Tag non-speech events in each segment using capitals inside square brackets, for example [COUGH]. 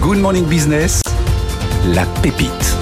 Good Morning Business, la pépite.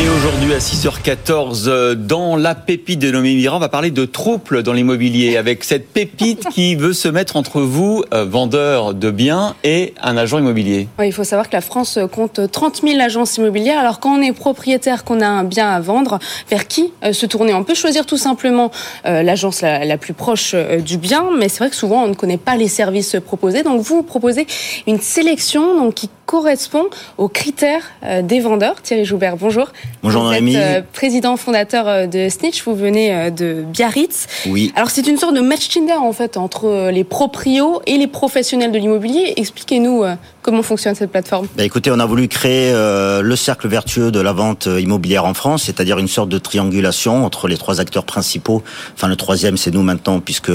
Et aujourd'hui à 6h14, euh, dans la pépite de nos Mirand, on va parler de troubles dans l'immobilier avec cette pépite qui veut se mettre entre vous, euh, vendeur de biens, et un agent immobilier. il faut savoir que la France compte 30 000 agences immobilières. Alors quand on est propriétaire, qu'on a un bien à vendre, vers qui euh, se tourner? On peut choisir tout simplement l'agence la, plus proche du bien, mais c'est vrai que souvent on ne connaît pas les services proposés. Donc vous proposez une sélection donc, qui correspond aux critères des vendeurs. Thierry Joubert, bonjour. Bonjour vous Êtes, euh, président fondateur euh, de Snitch, vous venez euh, de Biarritz. Oui. Alors c'est une sorte de match Tinder en fait entre les proprios et les professionnels de l'immobilier. Expliquez-nous comment fonctionne cette plateforme. Bah écoutez, on a voulu créer le cercle vertueux de la vente immobilière en France, c'est-à-dire une sorte de triangulation entre les trois acteurs principaux. Enfin le troisième c'est nous maintenant puisque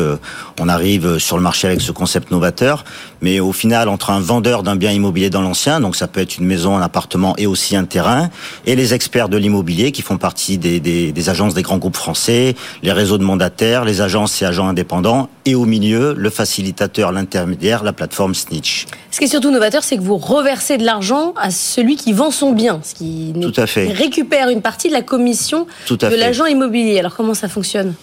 on arrive sur le marché avec ce concept novateur. Mais au final entre un vendeur d'un bien immobilier dans l'ancien, donc ça peut être une maison, un appartement et aussi un terrain, et les experts de l'immobilier qui font partie des, des, agences des grands groupes français, les réseaux de mandataires, les agences et agents indépendants, et au milieu, le facilitateur, l'intermédiaire, la plateforme Snitch. Ce qui est surtout novateur, c'est que vous reversez de l'argent à celui qui vend son bien, ce qui Tout à fait. récupère une partie de la commission de l'agent immobilier. Alors comment ça fonctionne?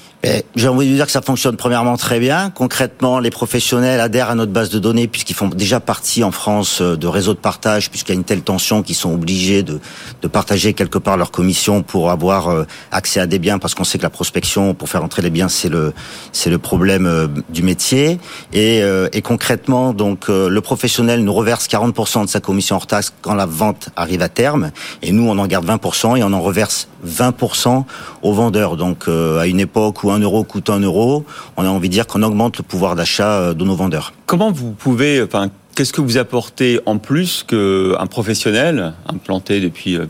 J'ai envie de vous dire que ça fonctionne premièrement très bien. Concrètement, les professionnels adhèrent à notre base de données puisqu'ils font déjà partie en France euh, de réseaux de partage puisqu'il y a une telle tension qu'ils sont obligés de, de partager quelque part leur commission pour avoir euh, accès à des biens parce qu'on sait que la prospection pour faire entrer les biens c'est le c'est le problème euh, du métier. Et, et concrètement donc le professionnel nous reverse 40% de sa commission hors taxe quand la vente arrive à terme. Et nous on en garde 20% et on en reverse 20% aux vendeurs. Donc à une époque où un euro coûte un euro, on a envie de dire qu'on augmente le pouvoir d'achat euh, de nos vendeurs. Comment vous pouvez, Qu'est-ce que vous apportez en plus qu'un professionnel implanté depuis euh,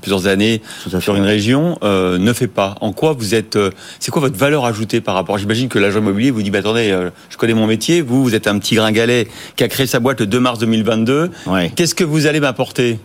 plusieurs années sur une région euh, ne fait pas? En quoi vous êtes euh, C'est quoi votre valeur ajoutée par rapport? J'imagine que l'agent immobilier vous dit bah, attendez, je connais mon métier. Vous, vous êtes un petit gringalet qui a créé sa boîte le 2 mars 2022. Qu'est-ce que vous allez m'apporter?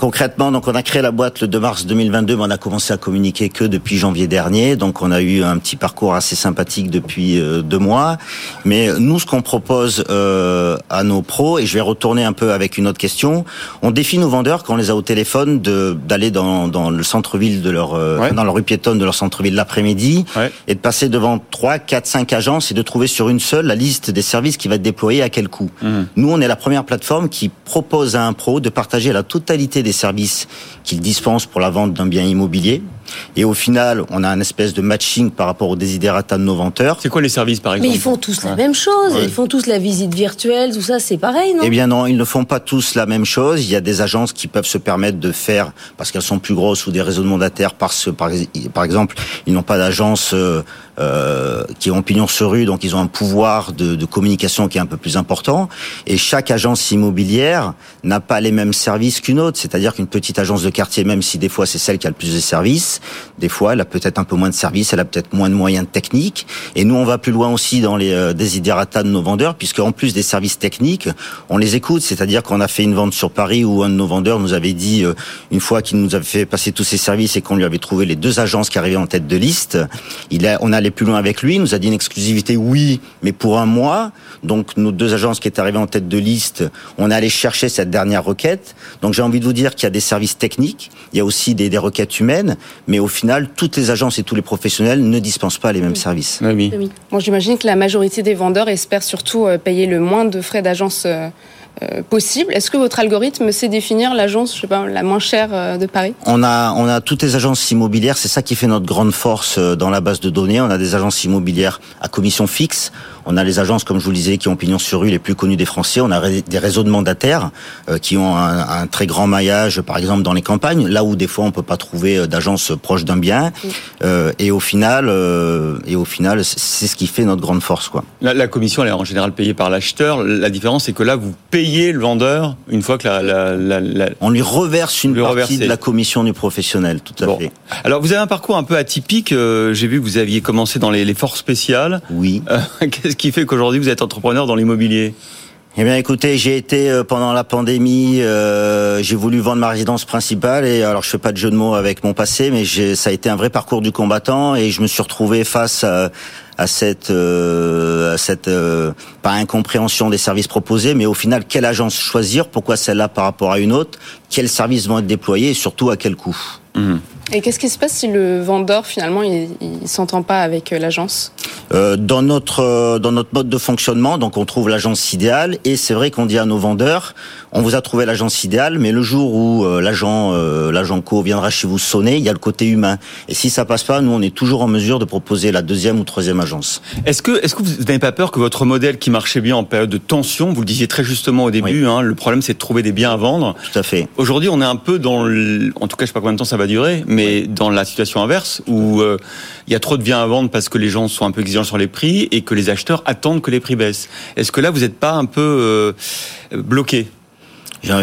Concrètement, donc on a créé la boîte le 2 mars 2022, mais on a commencé à communiquer que depuis janvier dernier. Donc on a eu un petit parcours assez sympathique depuis deux mois. Mais nous, ce qu'on propose à nos pros et je vais retourner un peu avec une autre question. On défie nos vendeurs quand on les a au téléphone de d'aller dans, dans le centre-ville de leur euh, dans la rue piétonne de leur centre-ville l'après-midi et de passer devant 3, 4, 5 agences et de trouver sur une seule la liste des services qui va être déployé à quel coût. Mhm. Nous, on est la première plateforme qui propose à un pro de partager la totalité des services qu'il dispense pour la vente d'un bien immobilier et au final, on a un espèce de matching par rapport aux desiderata de nos vendeurs. C'est quoi les services, par exemple Mais ils font tous la même chose. Ils font tous la visite virtuelle, tout ça, c'est pareil, Eh bien non, ils ne font pas tous la même chose. Il y a des agences qui peuvent se permettre de faire, parce qu'elles sont plus grosses ou des réseaux de mandataires, parce, par, par exemple, ils n'ont pas d'agence euh, euh, qui ont pignon sur rue, donc ils ont un pouvoir de, de, communication qui est un peu plus important. Et chaque agence immobilière n'a pas les mêmes services qu'une autre. C'est-à-dire qu'une petite agence de quartier, même si des fois c'est celle qui a le plus de services, des fois, elle a peut-être un peu moins de services, elle a peut-être moins de moyens techniques. Et nous, on va plus loin aussi dans les euh, desiderata de nos vendeurs, puisque en plus des services techniques, on les écoute. C'est-à-dire qu'on a fait une vente sur Paris où un de nos vendeurs nous avait dit, euh, une fois qu'il nous avait fait passer tous ses services et qu'on lui avait trouvé les deux agences qui arrivaient en tête de liste, il a, on plus loin avec lui. Il nous a dit une exclusivité, oui, mais pour un mois. Donc nos deux agences qui étaient arrivées en tête de liste, on est allé chercher cette dernière requête. Donc j'ai envie de vous dire qu'il y a des services techniques, il y a aussi des, des requêtes humaines, mais au final, toutes les agences et tous les professionnels ne dispensent pas les mêmes services. Oui. Bon, j'imagine que la majorité des vendeurs espèrent surtout euh, payer le moins de frais d'agence euh, possible. Est-ce que votre algorithme sait définir l'agence, je sais pas, la moins chère de Paris? On a, on a toutes les agences immobilières. C'est ça qui fait notre grande force dans la base de données. On a des agences immobilières à commission fixe. On a les agences, comme je vous le disais, qui ont pignon sur rue les plus connues des Français. On a des réseaux de mandataires euh, qui ont un, très grand maillage, par exemple dans les campagnes, là où des fois on peut pas trouver euh, d'agences proches d'un bien. Euh, et au final, et au final, c'est ce qui fait notre grande force, quoi. La, commission, elle est en général payée par l'acheteur. La différence, c'est que là, vous payez le vendeur une fois que la, on lui reverse une partie de la commission du professionnel, tout à fait. Alors, vous avez un parcours un peu atypique. J'ai vu que vous aviez commencé dans les, les forces spéciales. Oui. [LAUGHS] Qu'est-ce qui fait qu'aujourd'hui vous êtes entrepreneur dans l'immobilier? Eh bien, écoutez, j'ai été euh, pendant la pandémie, euh, j'ai voulu vendre ma résidence principale et alors je fais pas de jeu de mots avec mon passé, mais ça a été un vrai parcours du combattant et je me suis retrouvé face à, à cette, euh, à cette euh, pas incompréhension des services proposés, mais au final, quelle agence choisir? Pourquoi celle-là par rapport à une autre? Quels services vont être déployés? Et surtout à quel coût? Mmh. Et qu'est-ce qui se passe si le vendeur finalement il, il s'entend pas avec euh, l'agence? Euh, Dans notre euh, dans notre mode de fonctionnement, donc on trouve l'agence idéale et c'est vrai qu'on dit à nos vendeurs, on vous a trouvé l'agence idéale, mais le jour où euh, l'agent euh, l'agent co viendra chez vous sonner, il y a le côté humain. Et si ça passe pas, nous on est toujours en mesure de proposer la deuxième ou troisième agence. Est-ce que est-ce que vous n'avez pas peur que votre modèle qui marchait bien en période de tension, vous le disiez très justement au début, hein, le problème c'est de trouver des biens à vendre. Tout à fait. Aujourd'hui, on est un peu dans, le, en tout cas, je sais pas combien de temps ça va durer, mais dans la situation inverse où euh, il y a trop de biens à vendre parce que les gens sont un peu exigeants sur les prix et que les acheteurs attendent que les prix baissent. Est-ce que là, vous n'êtes pas un peu euh, bloqué?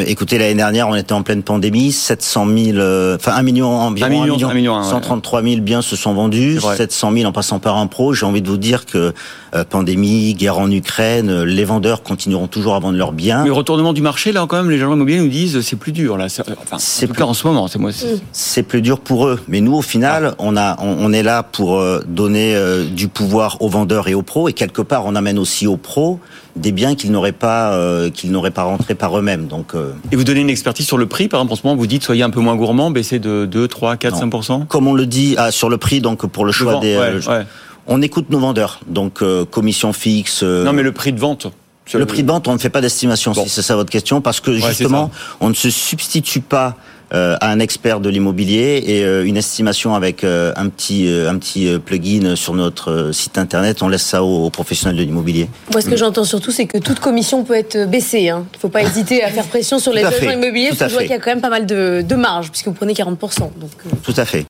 Écoutez, l'année dernière, on était en pleine pandémie, 700 000, euh, enfin 1 million environ, 1 million, 1 million, 133 000 biens se sont vendus, 700 000 en passant par un pro. J'ai envie de vous dire que euh, pandémie, guerre en Ukraine, euh, les vendeurs continueront toujours à vendre leurs biens. Mais retournement du marché, là quand même, les gens immobiliers nous disent c'est plus dur là. Enfin, c'est plus en ce moment, c'est moi. C'est plus dur pour eux, mais nous au final, ah. on a, on, est là pour donner du pouvoir aux vendeurs et aux pros, et quelque part, on amène aussi aux pros des biens qu'ils n'auraient pas qu'ils n'auraient pas rentrés par eux-mêmes. Donc et vous donnez une expertise sur le prix, par exemple, en ce moment, vous dites soyez un peu moins gourmand, baissez de 2, 3, 4, 5 Comme on le dit ah, sur le prix, donc pour le choix des. On écoute nos vendeurs, donc euh, commission fixe. Euh, non, mais le prix de vente. Le, prix de vente, on ne fait pas d'estimation, si c'est ça votre question, parce que justement, on ne se substitue pas euh, à un expert de l'immobilier et euh, une estimation avec euh, un petit un petit plugin sur notre site internet. On laisse ça aux, professionnels de l'immobilier. Moi, ce que j'entends surtout, c'est que toute commission peut être baissée. Hein. Il ne faut pas hésiter à faire pression sur les agents immobiliers, parce que je vois qu'il y a quand même pas mal de, de marge, puisque vous prenez 40%. Donc, Tout à fait.